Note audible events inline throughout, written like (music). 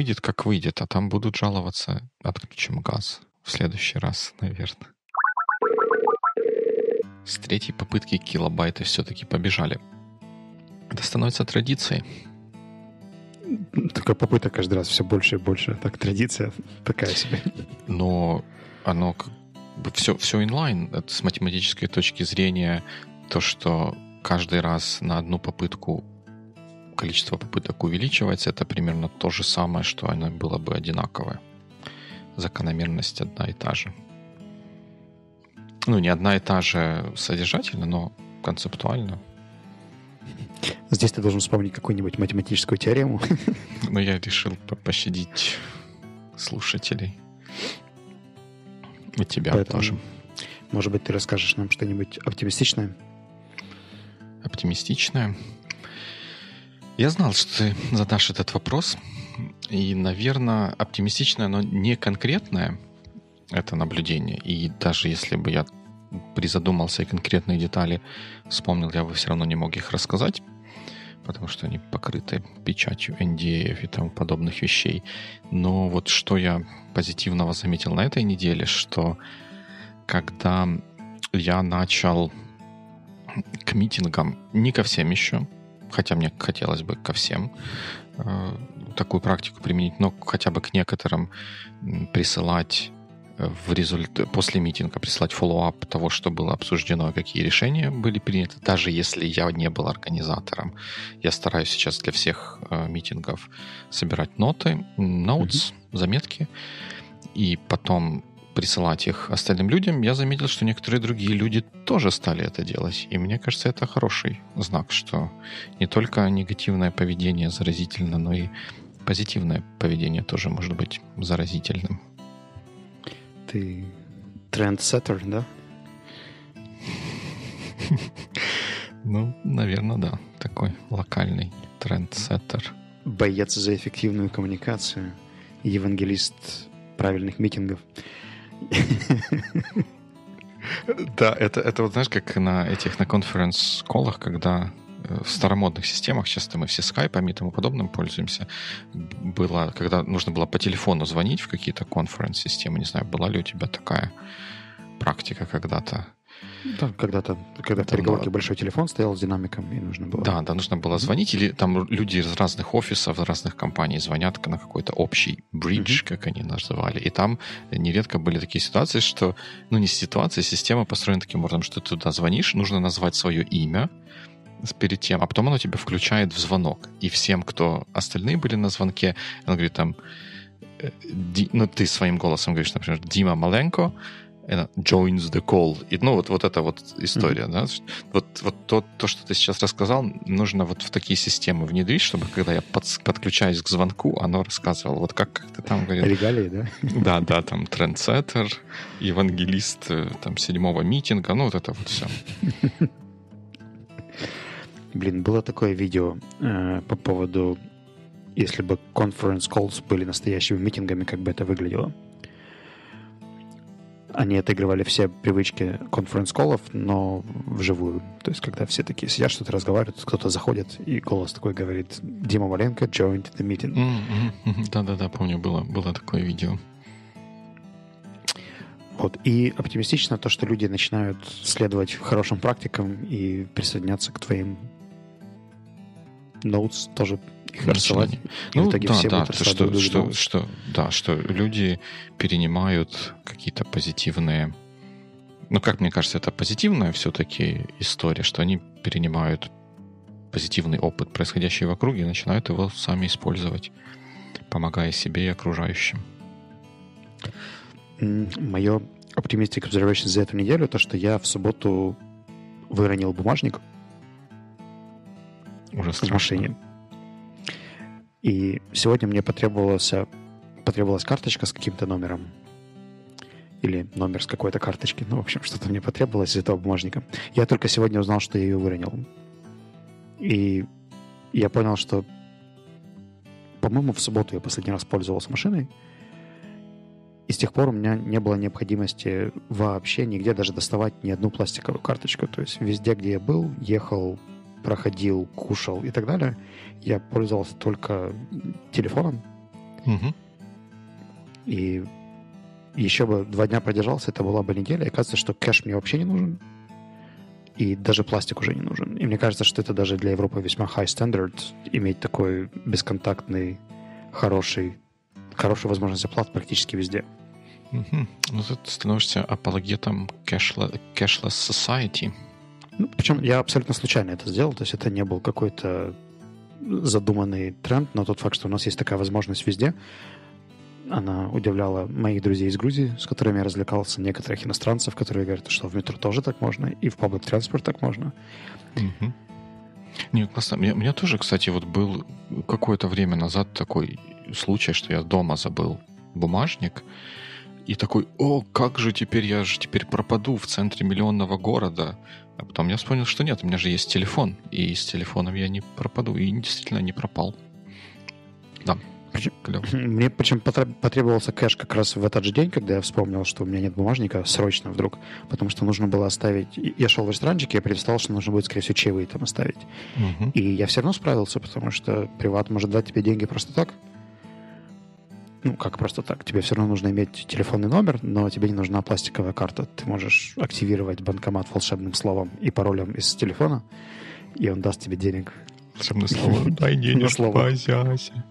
выйдет, как выйдет, а там будут жаловаться, отключим газ в следующий раз, наверное. С третьей попытки килобайты все-таки побежали. Это становится традицией. Только попыток каждый раз все больше и больше. Так, традиция такая себе. Но оно как бы все, все инлайн. Это с математической точки зрения то, что каждый раз на одну попытку количество попыток увеличивается, это примерно то же самое, что оно было бы одинаковое. Закономерность одна и та же. Ну, не одна и та же содержательно, но концептуально. Здесь ты должен вспомнить какую-нибудь математическую теорему. (laughs) Но я решил пощадить слушателей. И тебя Поэтому, тоже. Может быть, ты расскажешь нам что-нибудь оптимистичное? Оптимистичное? Я знал, что ты задашь этот вопрос. И, наверное, оптимистичное, но не конкретное это наблюдение. И даже если бы я призадумался и конкретные детали вспомнил, я бы все равно не мог их рассказать, потому что они покрыты печатью NDA и тому подобных вещей. Но вот что я позитивного заметил на этой неделе, что когда я начал к митингам, не ко всем еще, хотя мне хотелось бы ко всем э, такую практику применить, но хотя бы к некоторым присылать э, в результате после митинга прислать follow-up того, что было обсуждено, какие решения были приняты, даже если я не был организатором. Я стараюсь сейчас для всех э, митингов собирать ноты, notes, mm-hmm. заметки, и потом присылать их остальным людям, я заметил, что некоторые другие люди тоже стали это делать. И мне кажется, это хороший знак, что не только негативное поведение заразительно, но и позитивное поведение тоже может быть заразительным. Ты трендсеттер, да? (laughs) Ну, наверное, да. Такой локальный трендсеттер. Боец за эффективную коммуникацию. Евангелист правильных митингов. Да, это, это вот знаешь, как на этих, на конференц-колах, когда э, в старомодных системах, часто мы все скайпами и тому подобным пользуемся, было, когда нужно было по телефону звонить в какие-то конференц-системы, не знаю, была ли у тебя такая практика когда-то? Да, когда-то, когда в переговорке было... большой телефон стоял с динамиком, и нужно было... Да, да, нужно было звонить, или там люди из разных офисов, разных компаний звонят на какой-то общий бридж, mm-hmm. как они называли, и там нередко были такие ситуации, что, ну, не ситуации, система построена таким образом, что ты туда звонишь, нужно назвать свое имя, перед тем, а потом оно тебя включает в звонок. И всем, кто остальные были на звонке, он говорит там, э, ну, ты своим голосом говоришь, например, Дима Маленко, joins the call. И, ну, вот, вот эта вот история, mm-hmm. да. Вот, вот то, то, что ты сейчас рассказал, нужно вот в такие системы внедрить, чтобы когда я под, подключаюсь к звонку, оно рассказывало. Вот как, как ты там говорил. Регалии, да? Да, да, там трендсеттер, евангелист э, там седьмого митинга, ну, вот это вот все. Блин, было такое видео э, по поводу, если бы conference calls были настоящими митингами, как бы это выглядело они отыгрывали все привычки конференц-коллов, но вживую. То есть, когда все такие сидят, что-то разговаривают, кто-то заходит, и голос такой говорит «Дима Маленко joined the meeting». Да-да-да, помню, было, было такое видео. Вот. И оптимистично то, что люди начинают следовать хорошим практикам и присоединяться к твоим notes тоже их рисовать. Ну, в итоге да, все да, будут что, что, что, да, что люди перенимают какие-то позитивные... Ну, как мне кажется, это позитивная все-таки история, что они перенимают позитивный опыт, происходящий в округе, и начинают его сами использовать, помогая себе и окружающим. Мое optimistic observation за эту неделю, то, что я в субботу выронил бумажник Уже в машине. И сегодня мне потребовалась, потребовалась карточка с каким-то номером. Или номер с какой-то карточки. Ну, в общем, что-то мне потребовалось из этого бумажника. Я только сегодня узнал, что я ее выронил. И я понял, что, по-моему, в субботу я последний раз пользовался машиной. И с тех пор у меня не было необходимости вообще нигде даже доставать ни одну пластиковую карточку. То есть везде, где я был, ехал, проходил, кушал и так далее, я пользовался только телефоном Мгм. И еще бы два дня продержался, это была бы неделя, и оказывается, что кэш мне вообще не нужен. И даже пластик уже не нужен. И мне кажется, что это даже для Европы весьма high standard иметь такой бесконтактный, хороший, хорошую возможность оплат практически везде. Мгм. Ну, ты становишься апологетом cashless, cashless society. Ну, причем я абсолютно случайно это сделал, то есть это не был какой-то задуманный тренд, но тот факт, что у нас есть такая возможность везде, она удивляла моих друзей из Грузии, с которыми я развлекался, некоторых иностранцев, которые говорят, что в метро тоже так можно, и в public transport так можно. Мгм. Не, классно. У меня, у меня тоже, кстати, вот был какое-то время назад такой случай, что я дома забыл бумажник, и такой, о, как же теперь, я же теперь пропаду в центре миллионного города. А потом я вспомнил, что нет, у меня же есть телефон, и с телефоном я не пропаду, и действительно не пропал. Да, клево. (laughs) Мне причем потребовался кэш как раз в этот же день, когда я вспомнил, что у меня нет бумажника, срочно вдруг, потому что нужно было оставить... Я шел в ресторанчик, я представил, что нужно будет, скорее всего, чаевые там оставить. Мгм. И я все равно справился, потому что приват может дать тебе деньги просто так. Ну, как просто так. Тебе все равно нужно иметь телефонный номер, но тебе не нужна пластиковая карта. Ты можешь активировать банкомат волшебным словом и паролем из телефона, и он даст тебе денег. Волшебное слово. Дай (laughs) слово. Азиасе.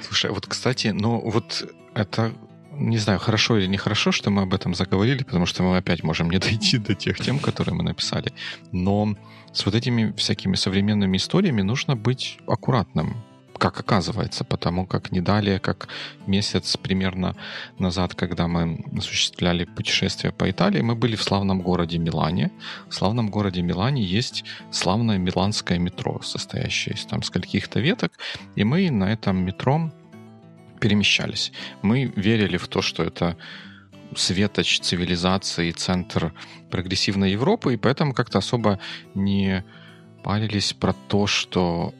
Слушай, вот, кстати, ну вот это не знаю, хорошо или нехорошо, что мы об этом заговорили, потому что мы опять можем не (laughs) дойти до тех тем, которые мы написали. Но с вот этими всякими современными историями нужно быть аккуратным, как оказывается, потому как не далее, как месяц примерно назад, когда мы осуществляли путешествие по Италии, мы были в славном городе Милане. В славном городе Милане есть славное миланское метро, состоящее из там скольких-то веток, и мы на этом метро перемещались. Мы верили в то, что это светоч цивилизации, центр прогрессивной Европы, и поэтому как-то особо не парились про то, что...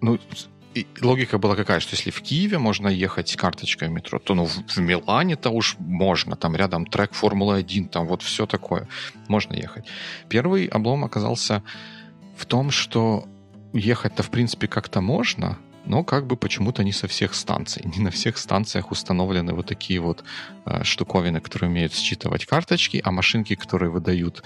Ну, логика была какая, что если в Киеве можно ехать с карточкой в метро, то ну, в, в Милане-то уж можно, там рядом трек Формулы-1, там вот все такое, можно ехать. Первый облом оказался в том, что ехать-то в принципе как-то можно, но как бы почему-то не со всех станций. Не на всех станциях установлены вот такие вот э, штуковины, которые умеют считывать карточки, а машинки, которые выдают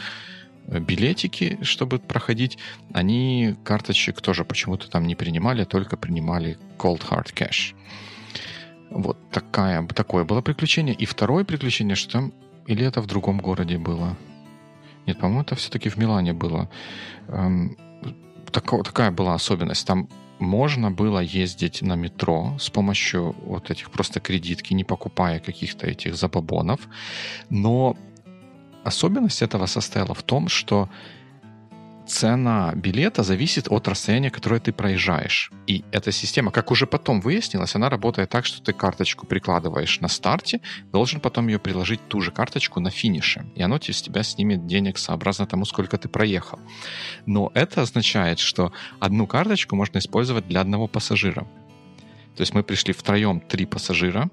билетики, чтобы проходить, они карточек тоже почему-то там не принимали, только принимали cold hard cash. Вот такая, такое было приключение. И второе приключение, что там... Или это в другом городе было? Нет, по-моему, это все-таки в Милане было. Эм, тако- такая была особенность. Там можно было ездить на метро с помощью вот этих просто кредитки, не покупая каких-то этих забабонов. Но особенность этого состояла в том, что цена билета зависит от расстояния, которое ты проезжаешь. И эта система, как уже потом выяснилось, она работает так, что ты карточку прикладываешь на старте, должен потом ее приложить ту же карточку на финише. И оно с тебя снимет денег сообразно тому, сколько ты проехал. Но это означает, что одну карточку можно использовать для одного пассажира. То есть мы пришли втроем, три пассажира,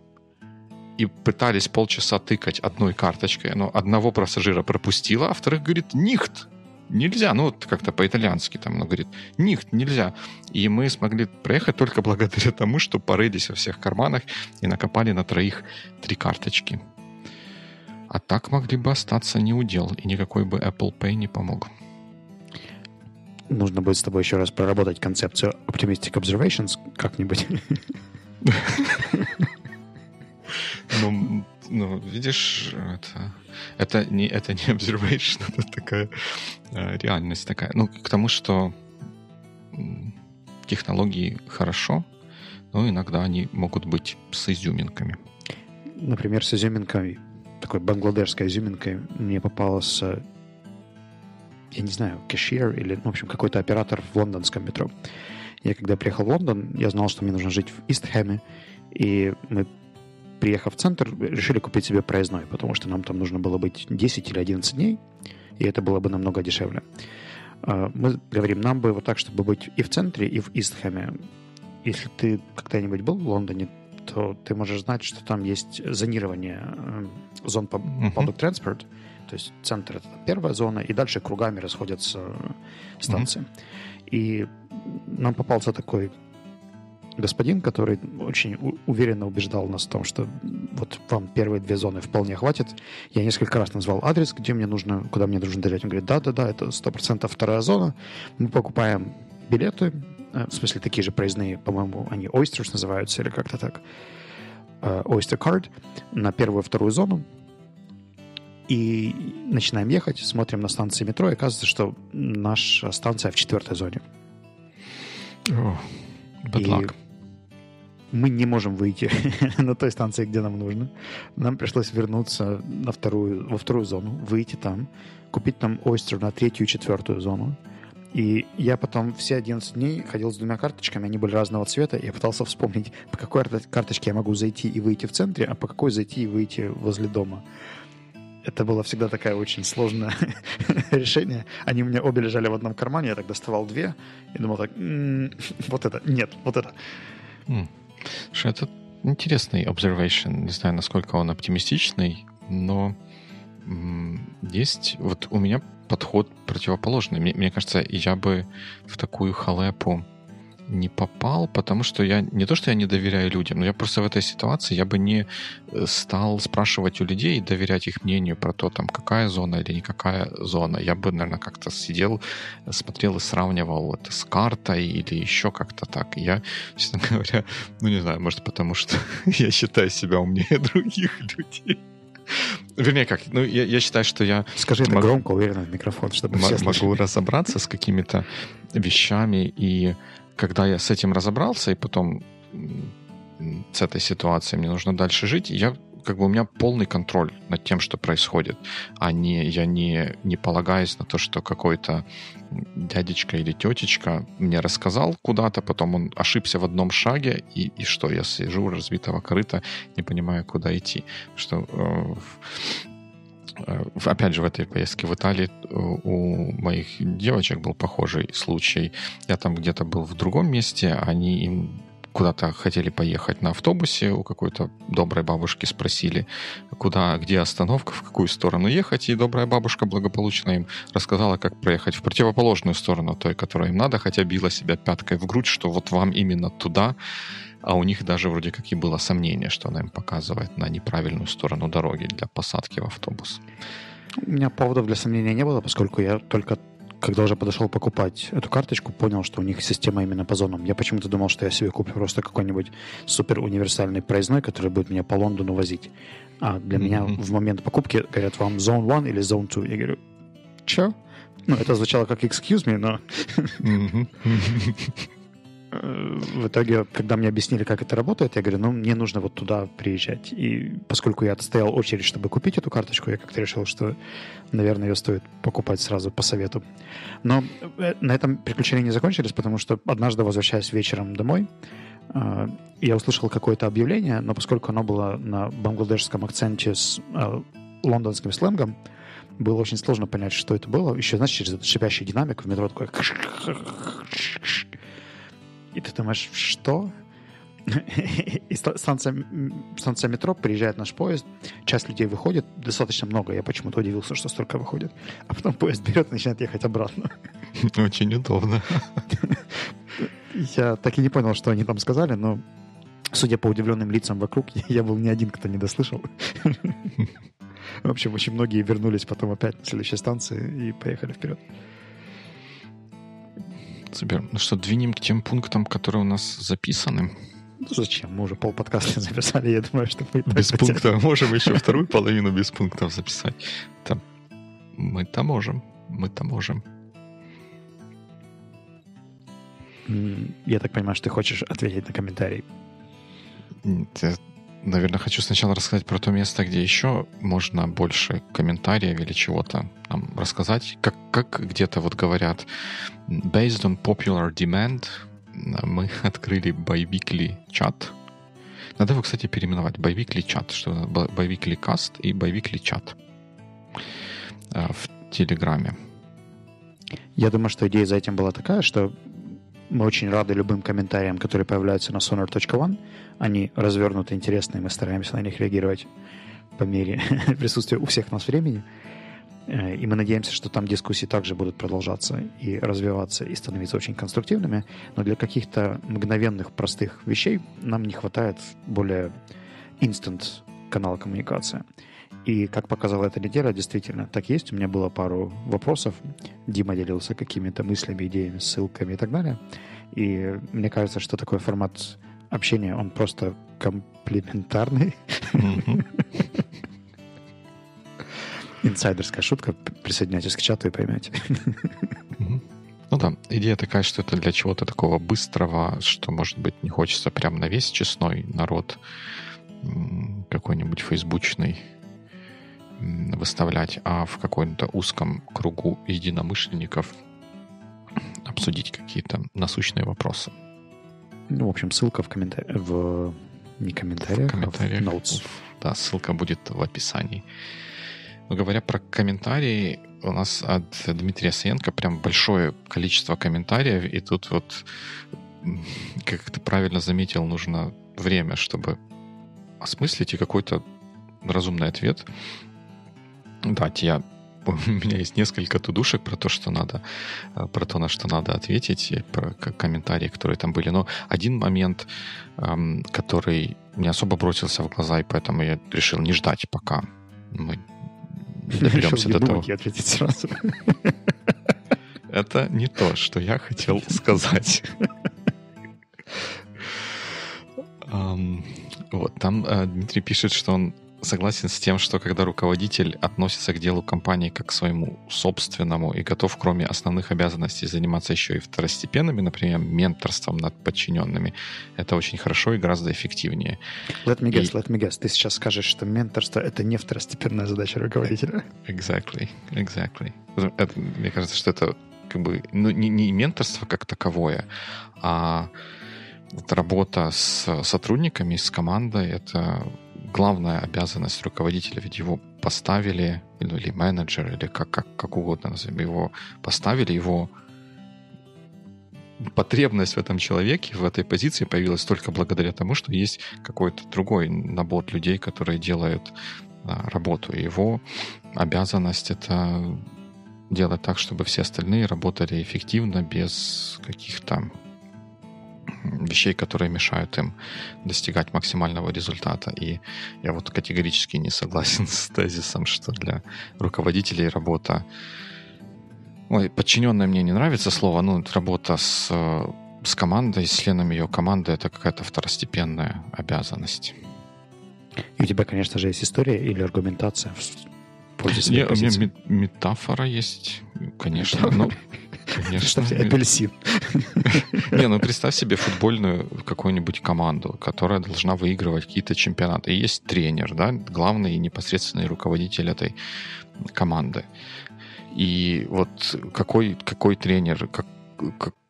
и пытались полчаса тыкать одной карточкой, но одного пассажира пропустила, а вторых говорит «нихт», нельзя, ну вот как-то по-итальянски там, оно говорит, нихт, нельзя. И мы смогли проехать только благодаря тому, что порылись во всех карманах и накопали на троих три карточки. А так могли бы остаться не удел, и никакой бы Apple Pay не помог. Нужно будет с тобой еще раз проработать концепцию Optimistic Observations как-нибудь. (laughs) Ну, ну, видишь, это, это, не, это не (laughs) observation, это такая э, реальность такая. Ну, к тому, что технологии хорошо, но иногда они могут быть с изюминками. Например, с изюминкой, такой бангладешской изюминкой мне попалась, э, я не знаю, кэшир или, в общем, какой-то оператор в лондонском метро. Я когда приехал в Лондон, я знал, что мне нужно жить в Истхэме, и мы, приехав в центр, решили купить себе проездной, потому что нам там нужно было быть 10 или 11 дней, и это было бы намного дешевле. А, Мы говорим, нам бы вот так, чтобы быть и в центре, и в Истхэме. Если ты когда-нибудь был в Лондоне, то ты можешь знать, что там есть зонирование э, зон public transport, то есть центр это первая зона, и дальше кругами расходятся станции. И нам попался такой господин, который очень уверенно убеждал нас в том, что вот вам первые две зоны вполне хватит. Я несколько раз назвал адрес, где мне нужно, куда мне нужно доверять. Он говорит, да-да-да, это сто процентов вторая зона. Мы покупаем билеты, э, в смысле такие же проездные, по-моему, они Oysters называются или как-то так. Э, Oyster Card на первую вторую зону. И начинаем ехать, смотрим на станции метро, и оказывается, что наша станция в четвертой зоне. Oh, bad luck. мы не можем выйти (laughs) на той станции, где нам нужно. Нам пришлось вернуться на вторую, во вторую зону, выйти там, купить там ойстер на третью и четвертую зону. И я потом все 11 дней ходил с двумя карточками, они были разного цвета, и я пытался вспомнить, по какой карточке я могу зайти и выйти в центре, а по какой зайти и выйти возле дома. Это было всегда такое очень сложное (laughs) решение. Они у меня обе лежали в одном кармане, я так доставал две и думал так, (laughs) вот это, нет, вот это. Mm. Это интересный observation. Не знаю, насколько он оптимистичный, но есть... Вот у меня подход противоположный. Мне, мне кажется, я бы в такую халепу не попал, потому что я не то, что я не доверяю людям, но я просто в этой ситуации я бы не э, стал спрашивать у людей и доверять их мнению про то, там, какая зона или никакая зона. Я бы, наверное, как-то сидел, смотрел и сравнивал это с картой или еще как-то так. Я, (laughs) честно говоря, ну не знаю, может потому что (laughs) я считаю себя умнее (laughs) других людей. Вернее, как, ну, я, я считаю, что я... Скажи это громко, уверенно в микрофон, чтобы все Могу разобраться с какими-то вещами, и когда я с этим разобрался, и потом с этой ситуацией мне нужно дальше жить, я как бы у меня полный контроль над тем, что происходит, а не я не, не полагаюсь на то, что какой-то дядечка или тетечка мне рассказал куда-то, потом он ошибся в одном шаге, и, и что, я сижу разбитого корыта, не понимаю, куда идти. Что э, опять же, в этой поездке в Италии э, у моих девочек был похожий случай. Я там где-то был в другом месте, они им куда-то хотели поехать на автобусе, у какой-то доброй бабушки спросили, куда, где остановка, в какую сторону ехать, и добрая бабушка благополучно им рассказала, как проехать в противоположную сторону той, которой им надо, хотя била себя пяткой в грудь, что вот вам именно туда, а у них даже вроде как и было сомнение, что она им показывает на неправильную сторону дороги для посадки в автобус. У меня поводов для сомнения не было, поскольку я только когда уже подошел покупать эту карточку, понял, что у них система именно по зонам. Я почему-то думал, что я себе куплю просто какой-нибудь супер универсальный проездной, который будет меня по Лондону возить. А для mm-hmm. меня в момент покупки говорят вам Zone 1 или Zone 2. Я говорю, чё? Ну, это звучало как excuse me, но... (laughs) в итоге, когда мне объяснили, как это работает, я говорю, ну, мне нужно вот туда приезжать. И поскольку я отстоял очередь, чтобы купить эту карточку, я как-то решил, что, наверное, ее стоит покупать сразу по совету. Но э, на этом приключения не закончились, потому что однажды, возвращаясь вечером домой, э, я услышал какое-то объявление, но поскольку оно было на бангладешском акценте с э, лондонским сленгом, было очень сложно понять, что это было. Еще, знаешь, через этот шипящий динамик в метро такой и ты думаешь, что? (laughs) И станция, станция метро, приезжает наш поезд, часть людей выходит, достаточно много, я почему-то удивился, что столько выходит, а потом поезд берет и начинает ехать обратно. (laughs) Очень удобно. (laughs) Я так и не понял, что они там сказали, но судя по удивленным лицам вокруг, я был не один, кто не дослышал. В общем, очень многие вернулись потом опять на следующей станции и поехали вперед. Супер. Ну что, двинем к тем пунктам, которые у нас записаны. Ну, зачем? Мы уже пол подкаста (laughs) записали, я думаю, что мы Без пункта. (laughs) Можем еще вторую половину без пунктов записать. Там. Мы-то можем. Мы-то можем. Я так понимаю, что ты хочешь ответить на комментарий. Наверное, хочу сначала рассказать про то место, где еще можно больше комментариев или чего-то там рассказать. Как, как где-то вот говорят, based on popular demand, мы (laughs) открыли biweekly чат. Надо его, кстати, переименовать. Biweekly чат, что biweekly cast и biweekly чат в Телеграме. Я думаю, что идея за этим была такая, что мы очень рады любым комментариям, которые появляются на sonar.one. Они развернуты, интересные, мы стараемся на них реагировать по мере (laughs) присутствия у всех нас времени. Э, и мы надеемся, что там дискуссии также будут продолжаться и развиваться, и становиться очень конструктивными. Но для каких-то мгновенных, простых вещей нам не хватает более instant канала коммуникации. И как показала эта неделя, действительно, так есть. У меня было пару вопросов. Дима делился какими-то мыслями, идеями, ссылками и так далее. И мне кажется, что такой формат общения, он просто комплементарный. Инсайдерская шутка. Присоединяйтесь к чату и поймете. Ну да, идея такая, что это для чего-то такого быстрого, что, может быть, не хочется прям на весь честной народ какой-нибудь фейсбучный выставлять, а в каком-то узком кругу единомышленников обсудить какие-то насущные вопросы. Ну, в общем, ссылка в комментариях, в не комментариях, в комментариях, а в notes. Да, ссылка будет в описании. Но говоря про комментарии, у нас от Дмитрия Саенко прям большое количество комментариев, и тут вот, как ты правильно заметил, нужно время, чтобы осмыслить и какой-то разумный ответ дать. Я (laughs) у меня есть несколько тудушек про то, что надо, э, про то, на что надо ответить, про комментарии, которые там были. Но один момент, эм, который не особо бросился в глаза, и поэтому я решил не ждать, пока мы (laughs) доберемся до того. ответить сразу. (laughs) Это не то, что я хотел сказать. Вот, там э, Дмитрий пишет, что он согласен с тем, что когда руководитель относится к делу компании как к своему собственному и готов, кроме основных обязанностей, заниматься еще и второстепенными, например, менторством над подчиненными, это очень хорошо и гораздо эффективнее. Let me guess, и... let me guess. Ты сейчас скажешь, что менторство — это не второстепенная задача руководителя. Exactly, exactly. Это, мне кажется, что это как бы ну, не, не менторство как таковое, а работа с сотрудниками, с командой — это главная обязанность руководителя, ведь его поставили, или, или менеджер, или как, как, как угодно назовем, его поставили, его потребность в этом человеке, в этой позиции появилась только благодаря тому, что есть какой-то другой набор людей, которые делают да, работу. Его обязанность это делать так, чтобы все остальные работали эффективно, без каких-то вещей, которые мешают им достигать максимального результата. И я вот категорически не согласен (laughs) с тезисом, что для руководителей работа... Ой, подчиненная мне не нравится слово, ну, работа с, с командой, с членами ее команды — это какая-то второстепенная обязанность. И у тебя, конечно же, есть история или аргументация в пользу своей У меня метафора есть, конечно. (laughs) Но Конечно. Апельсин. Не, ну представь себе футбольную какую-нибудь команду, которая должна выигрывать какие-то чемпионаты. И есть тренер, да, главный и непосредственный руководитель этой команды. И вот какой, какой тренер, как,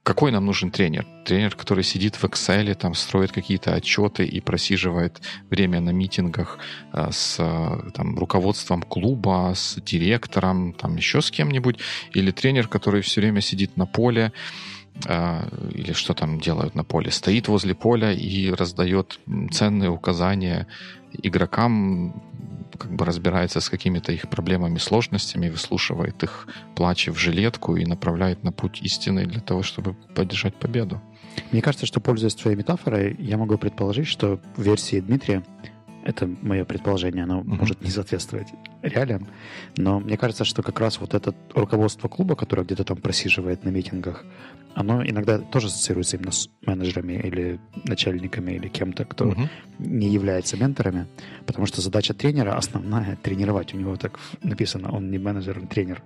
какой нам нужен тренер? Тренер, который сидит в Excel, там строит какие-то отчеты и просиживает время на митингах э, с там, руководством клуба, с директором, там еще с кем-нибудь, или тренер, который все время сидит на поле, э, или что там делают на поле, стоит возле поля и раздает ценные указания игрокам, как бы разбирается с какими-то их проблемами, сложностями, выслушивает их плачи в жилетку и направляет на путь истины для того, чтобы поддержать победу. Мне кажется, что, пользуясь твоей метафорой, я могу предположить, что в версии Дмитрия это мое предположение, оно mm-hmm. может не соответствовать реалиям, но мне кажется, что как раз вот это руководство клуба, которое где-то там просиживает на митингах, оно иногда тоже ассоциируется именно с менеджерами или начальниками или кем-то, кто mm-hmm. не является менторами, потому что задача тренера основная — тренировать. У него так написано, он не менеджер, он тренер.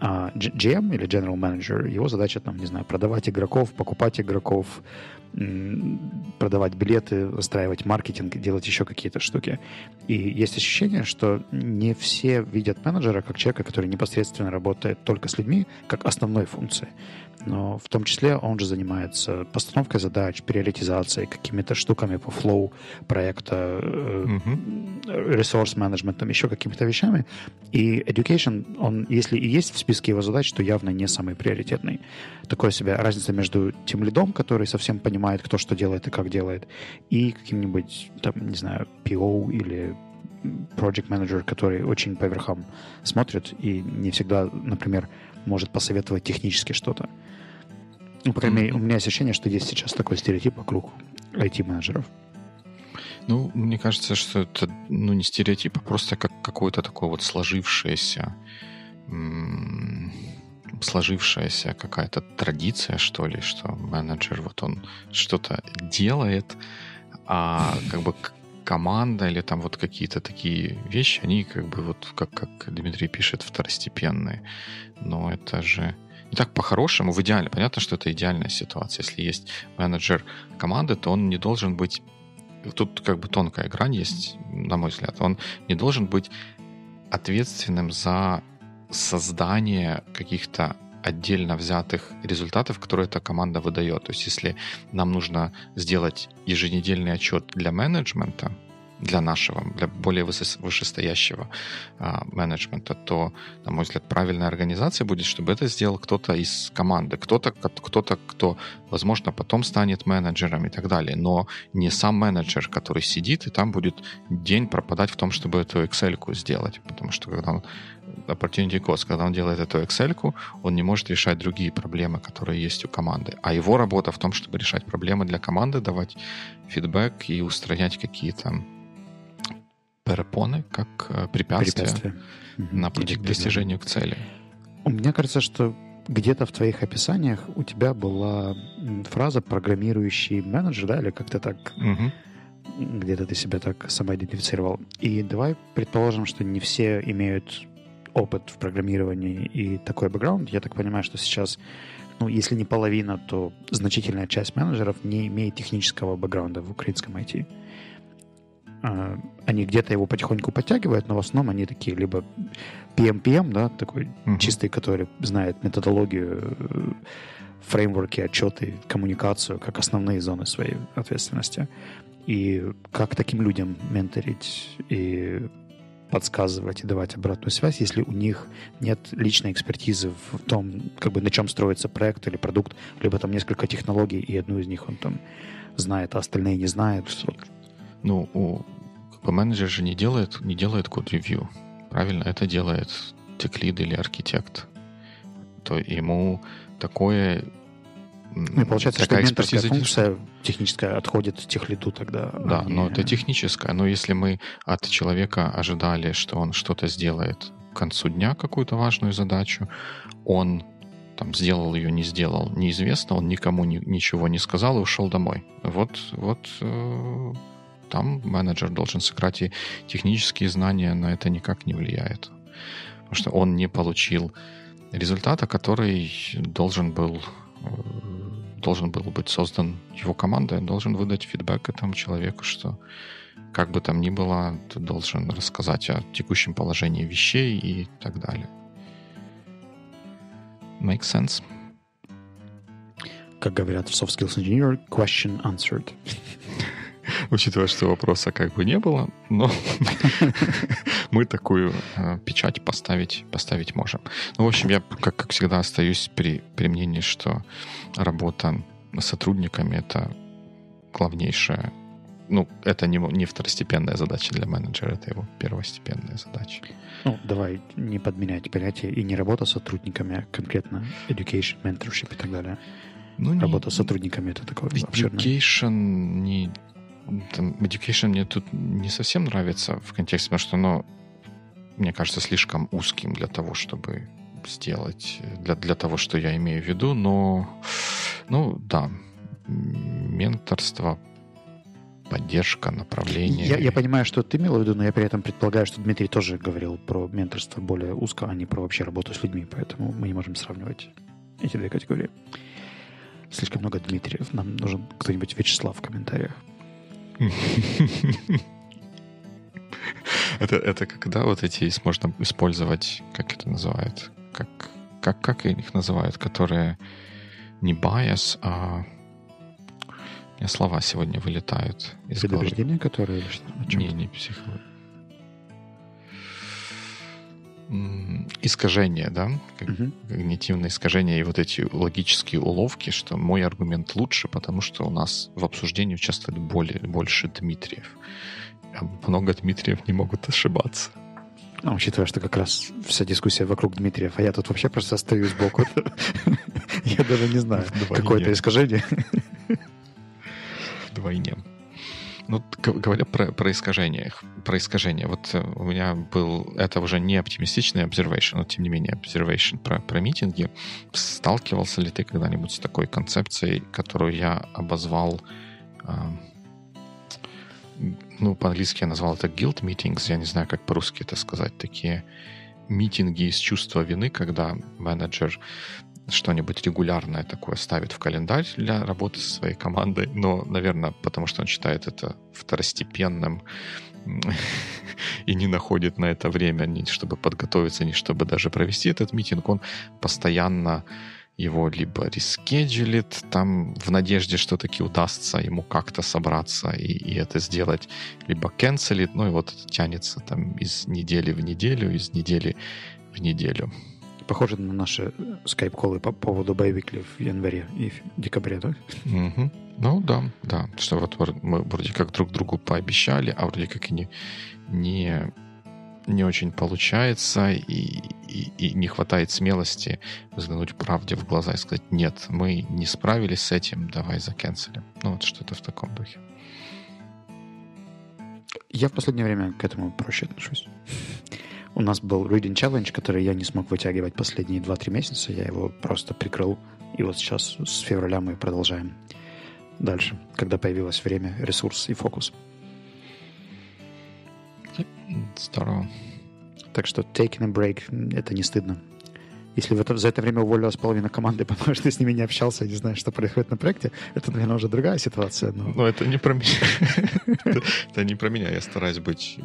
А GM или General Manager, его задача, там, не знаю, продавать игроков, покупать игроков, продавать билеты, устраивать маркетинг, делать еще какие-то штуки. И есть ощущение, что не все видят менеджера как человека, который непосредственно работает только с людьми, как основной функции но в том числе он же занимается постановкой задач, приоритизацией, какими-то штуками по флоу проекта, ресурс uh-huh. менеджментом, еще какими-то вещами. И education, он, если и есть в списке его задач, то явно не самый приоритетный. Такое себе разница между тем лидом, который совсем понимает, кто что делает и как делает, и каким-нибудь, там, не знаю, PO или project менеджер который очень по верхам смотрит и не всегда, например, может посоветовать технически что-то. Ну, по крайней мере, у меня ощущение, что есть сейчас такой стереотип вокруг IT-менеджеров. Ну, мне кажется, что это ну, не стереотип, а просто как какое-то такое вот сложившееся сложившаяся какая-то традиция, что ли, что менеджер вот он что-то делает, а как бы команда или там вот какие-то такие вещи, они как бы вот, как, как Дмитрий пишет, второстепенные. Но это же не так по-хорошему, в идеале. Понятно, что это идеальная ситуация. Если есть менеджер команды, то он не должен быть... Тут как бы тонкая грань есть, на мой взгляд. Он не должен быть ответственным за создание каких-то отдельно взятых результатов, которые эта команда выдает. То есть если нам нужно сделать еженедельный отчет для менеджмента, для нашего, для более вышестоящего а, менеджмента, то, на мой взгляд, правильная организация будет, чтобы это сделал кто-то из команды, кто-то, кто-то, кто, возможно, потом станет менеджером и так далее, но не сам менеджер, который сидит и там будет день пропадать в том, чтобы эту Excel сделать, потому что когда он opportunity cost, когда он делает эту Excel, он не может решать другие проблемы, которые есть у команды. А его работа в том, чтобы решать проблемы для команды, давать фидбэк и устранять какие-то перепоны, как э, препятствия, препятствия. на пути к достижению к цели. Мне кажется, что где-то в твоих описаниях у тебя была фраза программирующий менеджер, да, или как-то так, угу. где-то ты себя так самоидентифицировал. И давай предположим, что не все имеют опыт в программировании и такой бэкграунд. Я так понимаю, что сейчас, ну, если не половина, то значительная часть менеджеров не имеет технического бэкграунда в украинском IT. А, они где-то его потихоньку подтягивают, но в основном они такие либо PMPM, да, такой uh-huh. чистый, который знает методологию, фреймворки, отчеты, коммуникацию как основные зоны своей ответственности. И как таким людям менторить и подсказывать и давать обратную связь, если у них нет личной экспертизы в том, как бы на чем строится проект или продукт, либо там несколько технологий, и одну из них он там знает, а остальные не знают. Ну, у как бы менеджер же не делает, не делает код-ревью. Правильно? Это делает теклид или архитект. То ему такое и получается, такая что менторская функция техническая отходит техлиду тогда. Да, они... но это техническая. Но если мы от человека ожидали, что он что-то сделает к концу дня, какую-то важную задачу, он там сделал ее, не сделал, неизвестно, он никому ни, ничего не сказал и ушел домой. Вот, вот э, там менеджер должен сыграть, и технические знания на это никак не влияют. Потому что он не получил результата, который должен был э, должен был быть создан его командой, он должен выдать фидбэк этому человеку, что как бы там ни было, ты должен рассказать о текущем положении вещей и так далее. Make sense? Как говорят в Soft Skills Engineer, question answered. (laughs) Учитывая, что вопроса как бы не было, но (laughs) мы такую э, печать поставить, поставить можем. Ну, в общем, я, как, как всегда, остаюсь при, при мнении, что работа с сотрудниками — это главнейшая ну, это не, не второстепенная задача для менеджера, это его первостепенная задача. Ну, давай не подменять понятие и не работа с сотрудниками, а конкретно education, mentorship и так далее. Ну, работа не, с сотрудниками это такое Education не, там, education мне тут не совсем нравится в контексте, потому что оно, мне кажется, слишком узким для того, чтобы сделать, для, для того, что я имею в виду, но, ну, да, менторство, поддержка, направление. Я, я понимаю, что ты имел в виду, но я при этом предполагаю, что Дмитрий тоже говорил про менторство более узко, а не про вообще работу с людьми, поэтому мы не можем сравнивать эти две категории. Слишком много Дмитриев. Нам нужен кто-нибудь Вячеслав в комментариях. (laughs) Это, это когда вот эти можно использовать, как это называют, как, как, как их называют, которые не bias, а у меня слова сегодня вылетают из Предубеждения, которые или что? Не, не психология. Искажение, да, угу. когнитивное искажение и вот эти логические уловки, что мой аргумент лучше, потому что у нас в обсуждении участвует более, больше Дмитриев. А много Дмитриев не могут ошибаться. Ну, учитывая, что как раз вся дискуссия вокруг Дмитриев, а я тут вообще просто стою сбоку. (laughs) Я даже не знаю, какое это искажение. Вдвойне. Ну, говоря про, про искажение, про искажение, вот э, у меня был, это уже не оптимистичный observation, но тем не менее observation про, про митинги. Сталкивался ли ты когда-нибудь с такой концепцией, которую я обозвал, э, ну, по-английски я назвал это guilt meetings, я не знаю, как по-русски это сказать, такие митинги из чувства вины, когда менеджер что-нибудь регулярное такое ставит в календарь для работы со своей командой, но, наверное, потому что он считает это второстепенным (laughs) и не находит на это время ни чтобы подготовиться, ни чтобы даже провести этот митинг, он постоянно его либо рескеджулит, там в надежде, что таки удастся ему как-то собраться и, и это сделать, либо канцелит, ну и вот это тянется там из недели в неделю, из недели в неделю похоже на наши скайп-колы по поводу боевикли в январе и в декабре, да? Угу. Ну да, да. Что вот мы вроде как друг другу пообещали, а вроде как и не, не, не очень получается, и, и, и не хватает смелости взглянуть правде в глаза и сказать, нет, мы не справились с этим, давай заканцелим. Ну вот что-то в таком духе. Я в последнее время к этому проще отношусь. У нас был Reading Challenge, который я не смог вытягивать последние 2-3 месяца. Я его просто прикрыл. И вот сейчас с февраля мы продолжаем дальше, когда появилось время, ресурс и фокус. Здорово. Так что taking a break — это не стыдно. Если в это, за это время уволилась половина команды, (laughs) потому что ты с ними не общался, не знаешь, что происходит на проекте, это, наверное, уже другая ситуация. Но, но это не про меня. (laughs) Это не про меня. Я стараюсь быть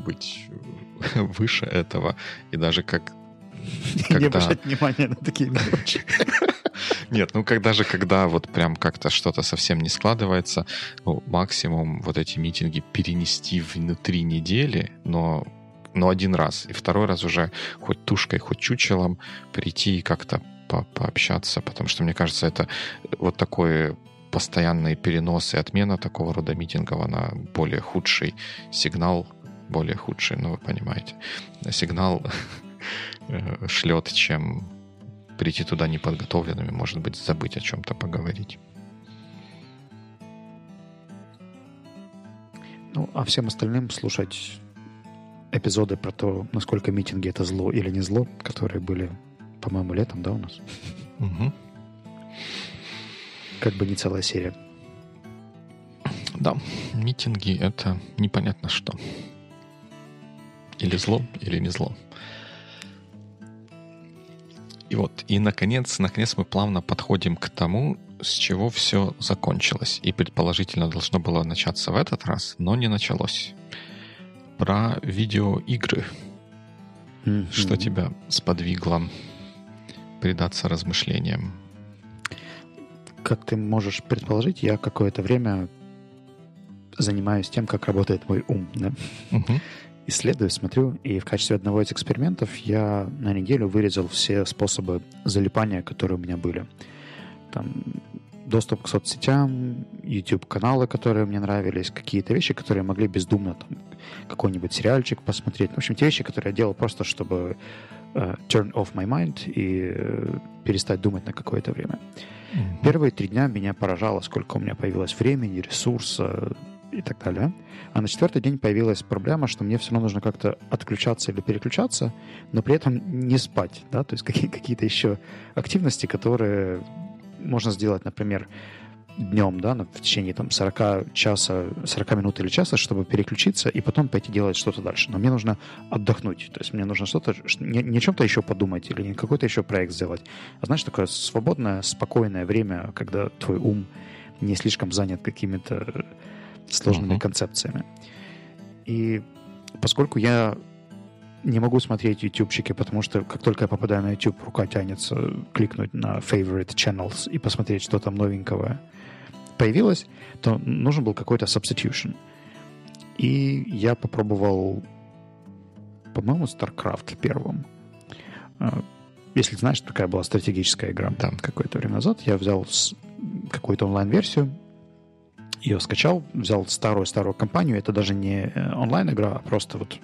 (laughs) выше этого. И даже как... (laughs) Когда... Не обращать внимания на такие мелочи. (laughs) Нет, ну когда же, когда вот прям как-то что-то совсем не складывается, ну, максимум вот эти митинги перенести внутри недели, но, но один раз. И второй раз уже хоть тушкой, хоть чучелом прийти и как-то по пообщаться, потому что, мне кажется, это вот такой постоянные переносы и отмена такого рода митингов, она более худший сигнал более худший, ну, вы понимаете. Сигнал э, шлет, чем прийти туда неподготовленными, может быть, забыть о чем-то поговорить. Ну, а всем остальным слушать эпизоды про то, насколько митинги это зло или не зло, которые были, по-моему, летом, да, у нас? Угу. Как бы не целая серия. Да, митинги — это непонятно что. Или зло, или не зло. И вот, и наконец, наконец мы плавно подходим к тому, с чего все закончилось. И предположительно должно было начаться в этот раз, но не началось. Про видеоигры. Mm-hmm. Что тебя сподвигло предаться размышлениям? Как ты можешь предположить, я какое-то время занимаюсь тем, как работает мой ум. Да? Uh-huh исследую, смотрю, и в качестве одного из экспериментов я на неделю вырезал все способы залипания, которые у меня были. Там доступ к соцсетям, YouTube-каналы, которые мне нравились, какие-то вещи, которые могли бездумно, там, какой-нибудь сериальчик посмотреть. В общем, те вещи, которые я делал просто, чтобы uh, turn off my mind и uh, перестать думать на какое-то время. Mm-hmm. Первые три дня меня поражало, сколько у меня появилось времени, ресурса, и так далее. А на четвертый день появилась проблема, что мне все равно нужно как-то отключаться или переключаться, но при этом не спать, да, то есть какие- какие-то еще активности, которые можно сделать, например, днем, да, в течение там 40 часа, 40 минут или часа, чтобы переключиться и потом пойти делать что-то дальше. Но мне нужно отдохнуть, то есть мне нужно что-то, не, не о чем-то еще подумать или не какой-то еще проект сделать, а знаешь, такое свободное, спокойное время, когда твой ум не слишком занят какими-то сложными uh-huh. концепциями. И поскольку я не могу смотреть ютубчики, потому что как только я попадаю на YouTube, рука тянется кликнуть на favorite channels и посмотреть, что там новенького появилось, то нужен был какой-то substitution. И я попробовал, по-моему, StarCraft первым. А, если знаешь, такая была стратегическая игра там какое-то время назад, я взял какую-то онлайн-версию, ее скачал, взял старую-старую компанию. Это даже не э, онлайн-игра, а просто вот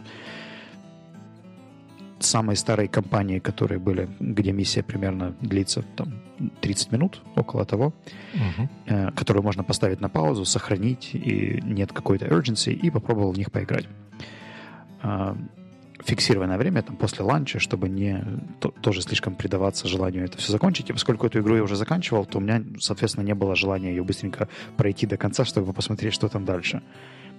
самые старые компании, которые были, где миссия примерно длится там 30 минут, около того, угу. э, которую можно поставить на паузу, сохранить, и нет какой-то urgency, и попробовал в них поиграть. Э, фиксированное время, там, после ланча, чтобы не то, тоже слишком предаваться желанию это все закончить. И поскольку эту игру я уже заканчивал, то у меня, соответственно, не было желания ее быстренько пройти до конца, чтобы посмотреть, что там дальше.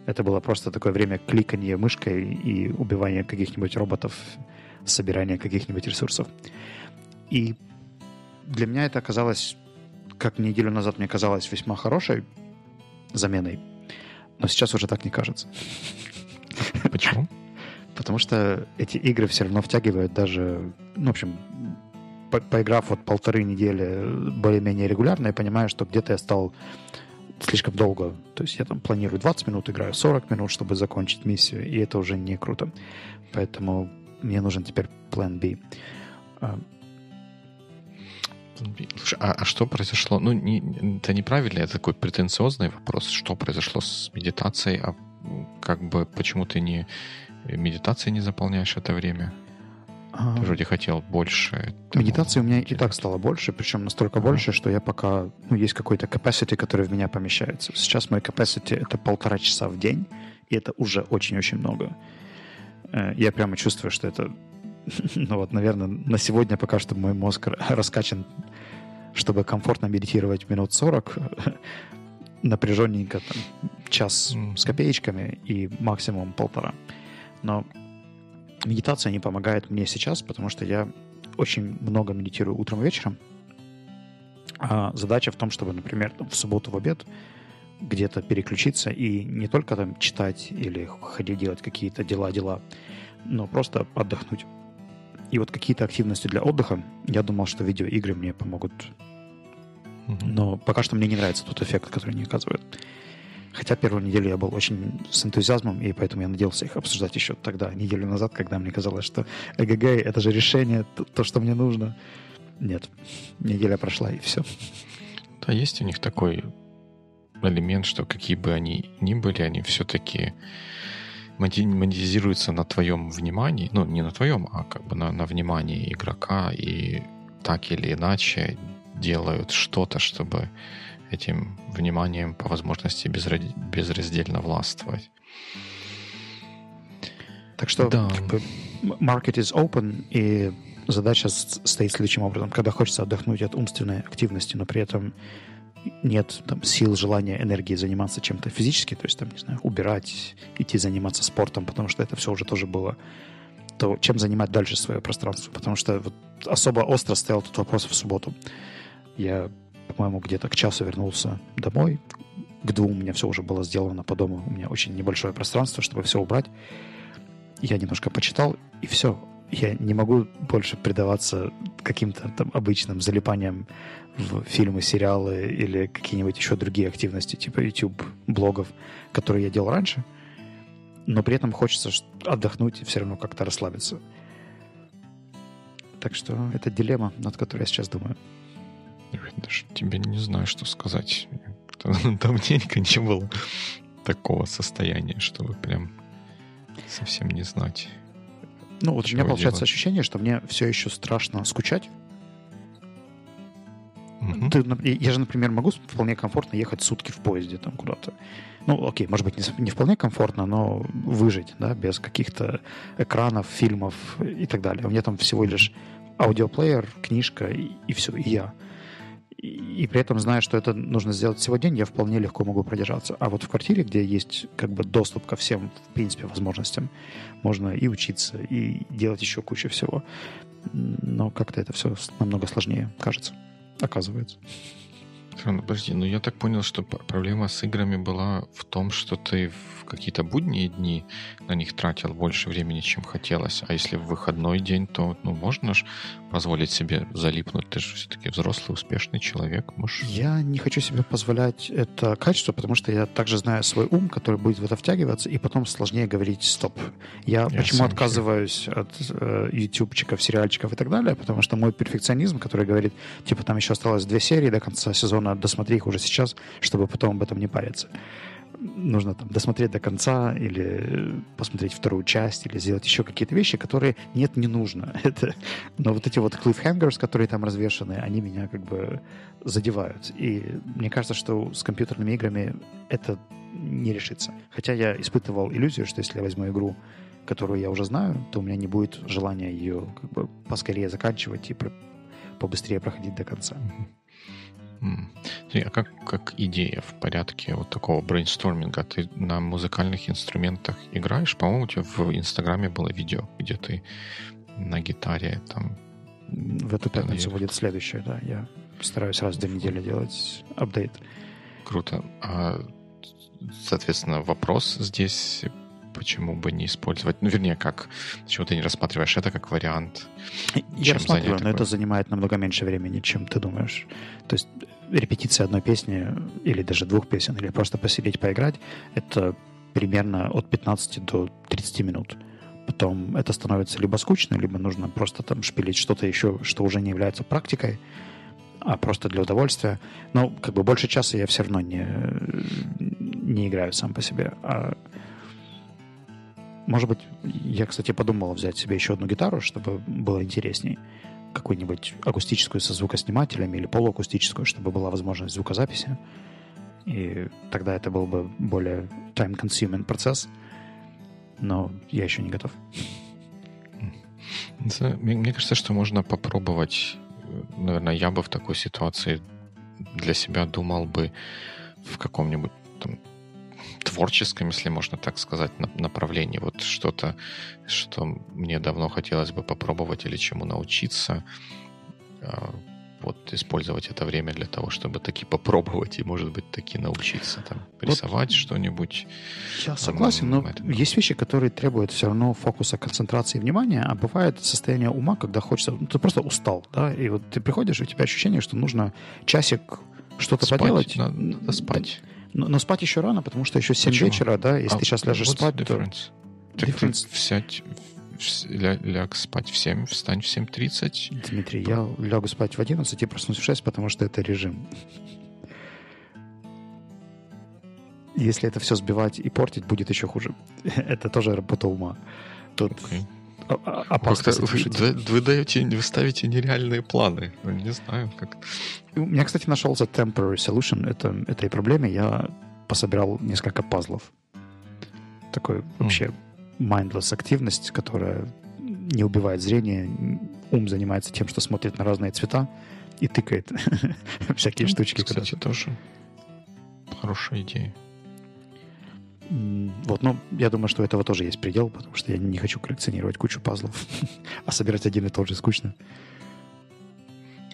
Это было просто такое время кликания мышкой и убивания каких-нибудь роботов, собирания каких-нибудь ресурсов. И для меня это оказалось, как неделю назад мне казалось, весьма хорошей заменой. Но сейчас уже так не кажется. Почему? Потому что эти игры все равно втягивают даже, ну, в общем, по поиграв вот полторы недели более-менее регулярно, я понимаю, что где-то я стал слишком долго. То есть я там планирую 20 минут, играю 40 минут, чтобы закончить миссию, и это уже не круто. Поэтому мне нужен теперь план B. А, Слушай, а, а что произошло? Ну, не, это неправильно, это такой претенциозный вопрос. Что произошло с медитацией? А как бы почему ты не медитацией не заполняешь это время? А... Ты вроде хотел больше. Медитации у меня и так стало больше, причем настолько ага. больше, что я пока... Ну, есть какой-то capacity, который в меня помещается. Сейчас мой capacity — это полтора часа в день, и это уже очень-очень много. Э, я прямо чувствую, что это... (laughs) Ну вот, наверное, на сегодня пока что мой мозг раскачан, чтобы комфортно медитировать минут 40, (laughs) напряженненько там, час с копеечками и максимум полтора. Но медитация не помогает мне сейчас, потому что я очень много медитирую утром и вечером. А задача в том, чтобы, например, в субботу в обед где-то переключиться и не только там читать или ходить делать какие-то дела-дела, но просто отдохнуть. И вот какие-то активности для отдыха, я думал, что видеоигры мне помогут. Но пока что мне не нравится тот эффект, который они оказывают. Хотя первую неделю я был очень с энтузиазмом, и поэтому я надеялся их обсуждать еще тогда, неделю назад, когда мне казалось, что эгг — это же решение, то, то, что мне нужно. Нет, неделя прошла, и все. Да, есть у них такой элемент, что какие бы они ни были, они все-таки монетизируются на твоем внимании, ну, не на твоем, а как бы на, на внимании игрока, и так или иначе делают что-то, чтобы этим вниманием по возможности безраздельно властвовать. Так что да. market is open, и задача стоит следующим образом. Когда хочется отдохнуть от умственной активности, но при этом нет там, сил, желания, энергии заниматься чем-то физически, то есть, там, не знаю, убирать, идти заниматься спортом, потому что это все уже тоже было, то чем занимать дальше свое пространство? Потому что вот особо остро стоял тут вопрос в субботу. Я по-моему, где-то к часу вернулся домой. К двум у меня все уже было сделано по дому. У меня очень небольшое пространство, чтобы все убрать. Я немножко почитал, и все. Я не могу больше предаваться каким-то там обычным залипаниям в фильмы, сериалы или какие-нибудь еще другие активности, типа YouTube, блогов, которые я делал раньше. Но при этом хочется отдохнуть и все равно как-то расслабиться. Так что это дилемма, над которой я сейчас думаю. Даже тебе не знаю, что сказать. (laughs) Давненько не было такого состояния, чтобы прям совсем не знать. Ну, вот у меня получается делать. ощущение, что мне все еще страшно скучать. Угу. Ты, я же, например, могу вполне комфортно ехать сутки в поезде там куда-то. Ну, окей, может быть, не, не вполне комфортно, но выжить, да, без каких-то экранов, фильмов и так далее. У меня там всего лишь аудиоплеер, книжка и, и все, и я и при этом зная, что это нужно сделать сегодня, я вполне легко могу продержаться. А вот в квартире, где есть как бы доступ ко всем, в принципе, возможностям, можно и учиться, и делать еще кучу всего. Но как-то это все намного сложнее, кажется, оказывается. Подожди, ну я так понял, что проблема с играми была в том, что ты в какие-то будние дни на них тратил больше времени, чем хотелось. А если в выходной день, то ну, можно же позволить себе залипнуть. Ты же все-таки взрослый, успешный человек. Можешь... Я не хочу себе позволять это качество, потому что я также знаю свой ум, который будет в это втягиваться, и потом сложнее говорить «стоп». Я, я почему отказываюсь here. от э, ютубчиков, сериальчиков и так далее? Потому что мой перфекционизм, который говорит, типа, там еще осталось две серии до конца сезона нужно досмотреть уже сейчас, чтобы потом об этом не париться нужно там досмотреть до конца или посмотреть вторую часть или сделать еще какие-то вещи, которые нет, не нужно. (laughs) Это, но вот эти вот cliffhangers, которые там развешаны, они меня как бы задевают. И мне кажется, что с компьютерными играми это не решится. Хотя я испытывал иллюзию, что если я возьму игру, которую я уже знаю, то у меня не будет желания ее как бы поскорее заканчивать и побыстрее проходить до конца. А как, как идея в порядке вот такого брейнсторминга? Ты на музыкальных инструментах играешь? По-моему, у тебя в Инстаграме было видео, где ты на гитаре там... В эту пятницу будет следующее, да. Я стараюсь раз в две недели делать апдейт. Круто. А, соответственно, вопрос здесь почему бы не использовать? Ну, вернее, как? Почему ты не рассматриваешь это как вариант? Я рассматриваю, но такое? это занимает намного меньше времени, чем ты думаешь. То есть репетиция одной песни или даже двух песен, или просто посидеть, поиграть, это примерно от 15 до 30 минут. Потом это становится либо скучно, либо нужно просто там шпилить что-то еще, что уже не является практикой, а просто для удовольствия. Но как бы больше часа я все равно не, не играю сам по себе. А может быть, я, кстати, подумал взять себе еще одну гитару, чтобы было интересней. Какую-нибудь акустическую со звукоснимателями или полуакустическую, чтобы была возможность звукозаписи. И тогда это был бы более time-consuming процесс. Но я еще не готов. Мне кажется, что можно попробовать. Наверное, я бы в такой ситуации для себя думал бы в каком-нибудь там, творческом, если можно так сказать, направлении. Вот что-то, что мне давно хотелось бы попробовать или чему научиться. А, вот использовать это время для того, чтобы таки попробовать и, может быть, таки научиться там рисовать вот что-нибудь. Я согласен, но это... есть вещи, которые требуют все равно фокуса, концентрации внимания, а бывает состояние ума, когда хочется, ну, ты просто устал, да, и вот ты приходишь, и у тебя ощущение, что нужно часик что-то поделать. Надо, надо спать. Но, но спать еще рано, потому что еще 7 Почему? вечера, да, если а ты сейчас ляжешь спать, difference? то... Difference? Взять, ля, ляг спать в 7, встань в 7.30. Дмитрий, я лягу спать в 11 и проснусь в 6, потому что это режим. Если это все сбивать и портить, будет еще хуже. (laughs) это тоже работа ума. Тут okay. Опасно вы, вы, даете, вы ставите нереальные планы. Ну, не знаю, как. У меня, кстати, нашелся temporary solution это, этой проблеме. Я пособирал несколько пазлов. Такой вообще mindless активность, которая не убивает зрение. Ум занимается тем, что смотрит на разные цвета и тыкает (laughs) всякие ну, штучки. Кстати, тоже хорошая идея. Вот, но я думаю, что у этого тоже есть предел, потому что я не хочу коллекционировать кучу пазлов, (laughs) а собирать один и тот же скучно.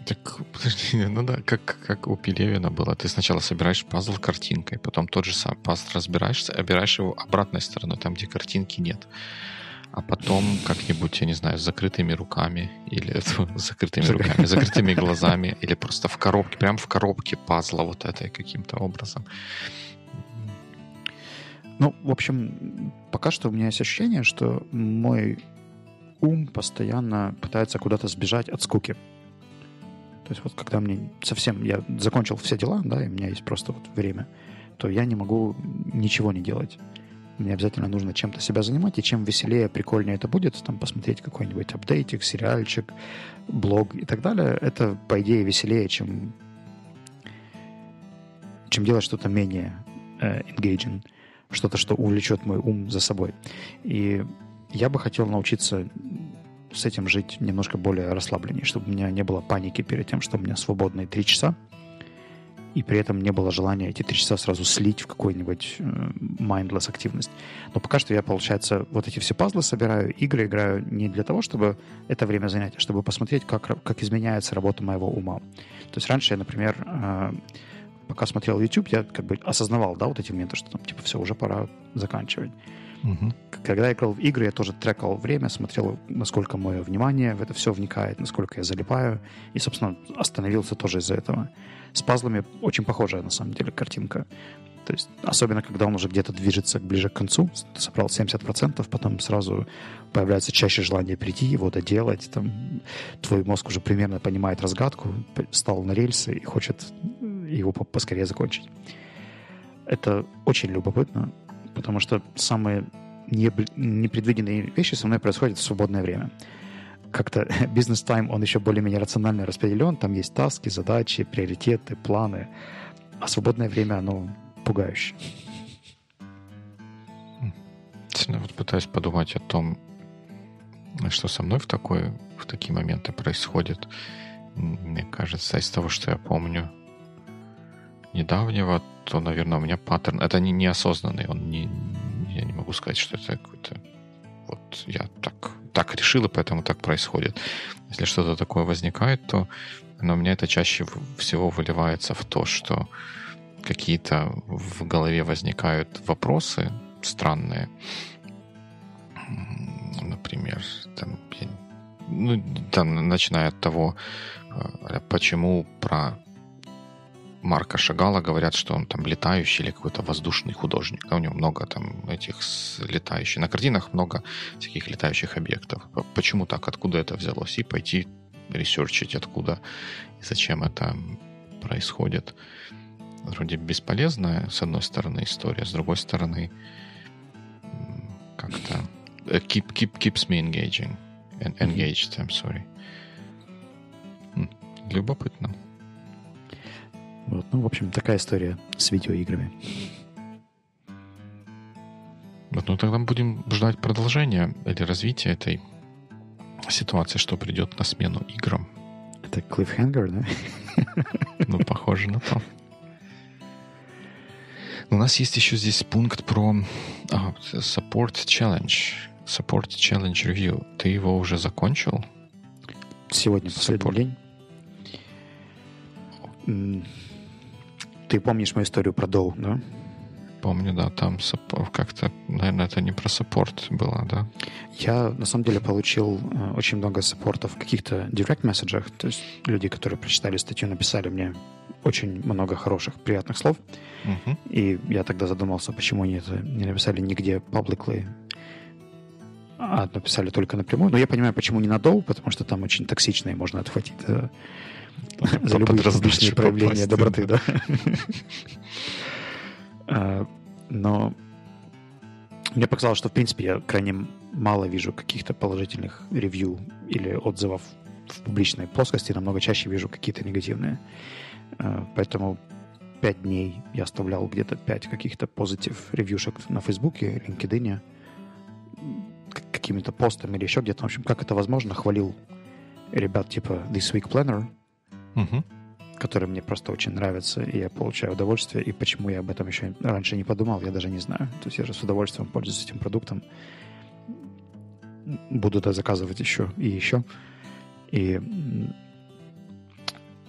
Так, подожди, (laughs) ну да, как, как у Пелевина было. Ты сначала собираешь пазл картинкой, потом тот же сам пазл разбираешь, обираешь его обратной стороной, там, где картинки нет. А потом как-нибудь, я не знаю, с закрытыми руками или (laughs) с закрытыми руками, закрытыми глазами или просто в коробке, прям в коробке пазла вот этой каким-то образом. Ну, в общем, пока что у меня есть ощущение, что мой ум постоянно пытается куда-то сбежать от скуки. То есть вот когда мне совсем, я закончил все дела, да, и у меня есть просто вот время, то я не могу ничего не делать. Мне обязательно нужно чем-то себя занимать, и чем веселее, прикольнее это будет, там посмотреть какой-нибудь апдейтик, сериальчик, блог и так далее, это, по идее, веселее, чем, чем делать что-то менее э, engaging что-то, что увлечет мой ум за собой. И я бы хотел научиться с этим жить немножко более расслабленнее, чтобы у меня не было паники перед тем, что у меня свободные три часа, и при этом не было желания эти три часа сразу слить в какую-нибудь э, mindless активность. Но пока что я, получается, вот эти все пазлы собираю, игры играю не для того, чтобы это время занять, а чтобы посмотреть, как, как изменяется работа моего ума. То есть раньше я, например, э, пока смотрел YouTube, я как бы осознавал, да, вот эти моменты, что там, типа, все, уже пора заканчивать. Угу. Когда я играл в игры, я тоже трекал время, смотрел, насколько мое внимание в это все вникает, насколько я залипаю, и, собственно, остановился тоже из-за этого. С пазлами очень похожая, на самом деле, картинка. То есть, особенно, когда он уже где-то движется ближе к концу, ты собрал 70%, потом сразу появляется чаще желание прийти, его доделать, там, твой мозг уже примерно понимает разгадку, стал на рельсы и хочет его поскорее закончить. Это очень любопытно, потому что самые непредвиденные вещи со мной происходят в свободное время. Как-то (laughs) бизнес-тайм, он еще более-менее рационально распределен, там есть таски, задачи, приоритеты, планы, а свободное время, оно пугающе. Вот пытаюсь подумать о том, что со мной в, такой, в такие моменты происходит. Мне кажется, из того, что я помню недавнего, то, наверное, у меня паттерн... Это не неосознанный, он не, я не могу сказать, что это какой-то... Вот я так, так решил, и поэтому так происходит. Если что-то такое возникает, то но у меня это чаще всего выливается в то, что какие-то в голове возникают вопросы странные. Например, там, ну, там, начиная от того, э, почему про Марка Шагала говорят, что он там летающий или какой-то воздушный художник. Да, у него много там этих летающих. На картинах много всяких летающих объектов. Почему так? Откуда это взялось? И пойти ресерчить, откуда и зачем это происходит. Вроде бесполезная, с одной стороны, история, с другой стороны, как-то э, keep, keep, keeps me engaging. Engaged, I'm sorry. Любопытно. Вот, ну, в общем, такая история с видеоиграми. Вот, ну тогда будем ждать продолжения или развития этой ситуации, что придет на смену играм. Это клиффхенгер, да? Ну, похоже на то. У нас есть еще здесь пункт про а, Support Challenge. Support Challenge Review. Ты его уже закончил? Сегодня последний Support. день. Ты помнишь мою историю про Доу, да? Помню, да, там как-то, наверное, это не про саппорт было, да? Я, на самом деле, получил э, очень много саппортов в каких-то direct месседжах, то есть люди, которые прочитали статью, написали мне очень много хороших, приятных слов. Uh-huh. И я тогда задумался, почему они это не написали нигде publicly, а написали только напрямую. Но я понимаю, почему не на Доу, потому что там очень токсично и можно отхватить за, любые различные проявления доброты, да. (laughs) А, но мне показалось, что, в принципе, я крайне мало вижу каких-то положительных ревью или отзывов в публичной плоскости, намного чаще вижу какие-то негативные. А, поэтому пять дней я оставлял где-то пять каких-то позитив ревьюшек на Фейсбуке, LinkedIn, какими-то постами или еще где-то. В общем, как это возможно, хвалил ребят типа This Week Planner, угу которые мне просто очень нравятся, и я получаю удовольствие. И почему я об этом еще раньше не подумал, я даже не знаю. То есть я же с удовольствием пользуюсь этим продуктом. Буду это заказывать еще и еще. И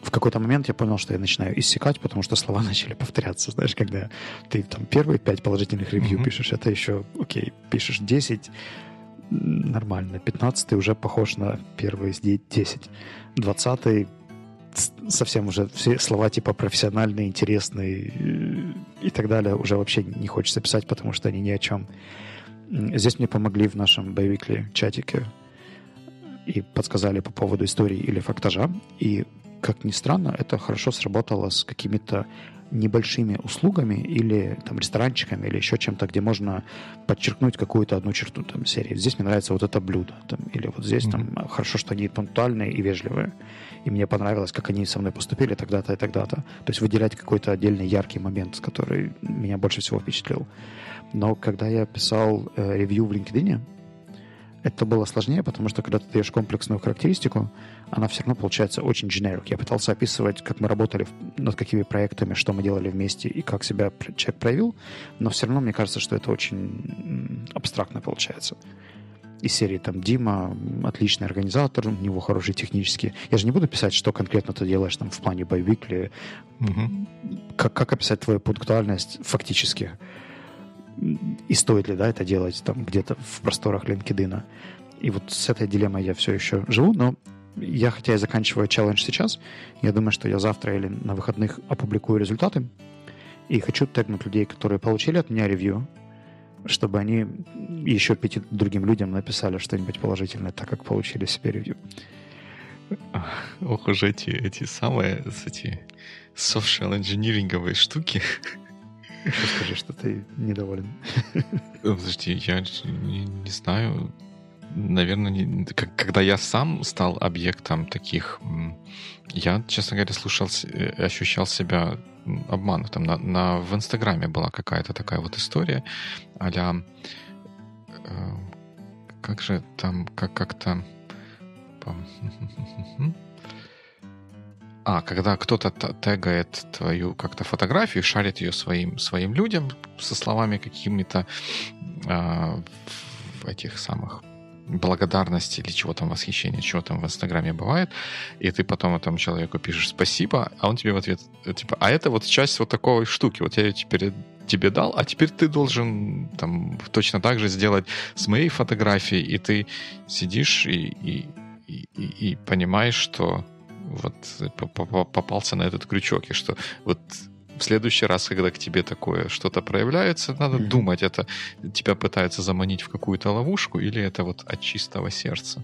в какой-то момент я понял, что я начинаю иссякать, потому что слова (laughs) начали повторяться. Знаешь, когда ты там первые пять положительных ревью mm-hmm. пишешь, это еще, окей, пишешь 10, нормально. 15 уже похож на первые 10. 20 совсем уже все слова типа профессиональные, интересные э, и так далее уже вообще не хочется писать, потому что они ни о чем. Здесь мне помогли в нашем боевикле чатике и подсказали по поводу истории или фактажа. И, как ни странно, это хорошо сработало с какими-то небольшими услугами или там ресторанчиками или еще чем-то, где можно подчеркнуть какую-то одну черту там серии. Здесь мне нравится вот это блюдо, там, или вот здесь mm-hmm. там хорошо, что они пунктуальные и вежливые и мне понравилось, как они со мной поступили тогда-то и тогда-то. То есть выделять какой-то отдельный яркий момент, который меня больше всего впечатлил. Но когда я писал э, ревью в LinkedIn, это было сложнее, потому что когда ты даешь комплексную характеристику, она все равно получается очень generic. Я пытался описывать, как мы работали над какими проектами, что мы делали вместе и как себя человек проявил, но все равно мне кажется, что это очень абстрактно получается из серии там Дима отличный организатор, у него хороший технический. Я же не буду писать, что конкретно ты делаешь там в плане боевикли. Угу. Как, как описать твою пунктуальность фактически? И стоит ли, да, это делать там где-то в просторах LinkedIn? И вот с этой дилеммой я все еще живу, но я, хотя и заканчиваю челлендж сейчас, я думаю, что я завтра или на выходных опубликую результаты. И хочу тегнуть людей, которые получили от меня ревью, чтобы они еще пяти другим людям написали что-нибудь положительное, так как получили себе ревью. Ох уж эти, эти самые, эти social инжиниринговые штуки. Еще скажи, что ты недоволен. Подожди, я не, не знаю. Наверное, не, когда я сам стал объектом таких, я, честно говоря, слушал, э, ощущал себя обманутым. На, на, в Инстаграме была какая-то такая вот история а э, как же там, как как-то (laughs) а, когда кто-то тегает твою как-то фотографию, шарит ее своим, своим людям со словами какими-то э, этих самых благодарности или чего там восхищения, чего там в Инстаграме бывает, и ты потом этому человеку пишешь спасибо, а он тебе в ответ типа, а это вот часть вот такой штуки, вот я ее теперь тебе дал, а теперь ты должен там точно так же сделать с моей фотографией, и ты сидишь и, и, и, и понимаешь, что вот попался на этот крючок, и что вот в следующий раз, когда к тебе такое что-то проявляется, надо mm-hmm. думать, это тебя пытаются заманить в какую-то ловушку или это вот от чистого сердца.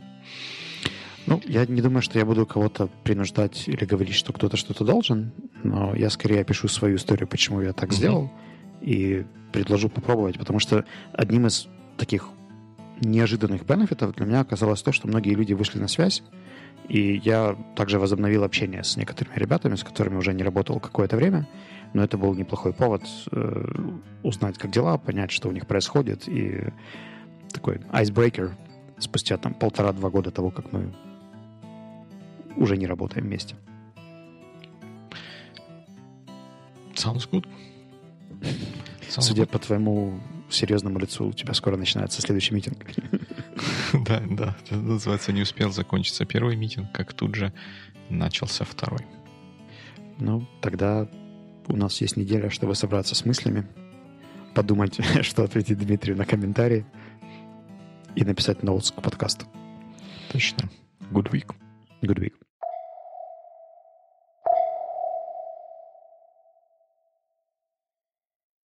Ну, я не думаю, что я буду кого-то принуждать или говорить, что кто-то что-то должен, но я скорее опишу свою историю, почему я так mm-hmm. сделал, и предложу попробовать, потому что одним из таких неожиданных бенефитов для меня оказалось то, что многие люди вышли на связь, и я также возобновил общение с некоторыми ребятами, с которыми уже не работал какое-то время, но это был неплохой повод э, узнать, как дела, понять, что у них происходит, и такой icebreaker спустя там полтора-два года того, как мы уже не работаем вместе. Sounds good. Sounds Судя good. по твоему серьезному лицу, у тебя скоро начинается следующий митинг. (laughs) Да, да. Это называется, не успел закончиться первый митинг, как тут же начался второй. Ну, тогда у нас есть неделя, чтобы собраться с мыслями, подумать, (laughs) что ответить Дмитрию на комментарии и написать ноутс к подкасту. Точно. Good week. Good week.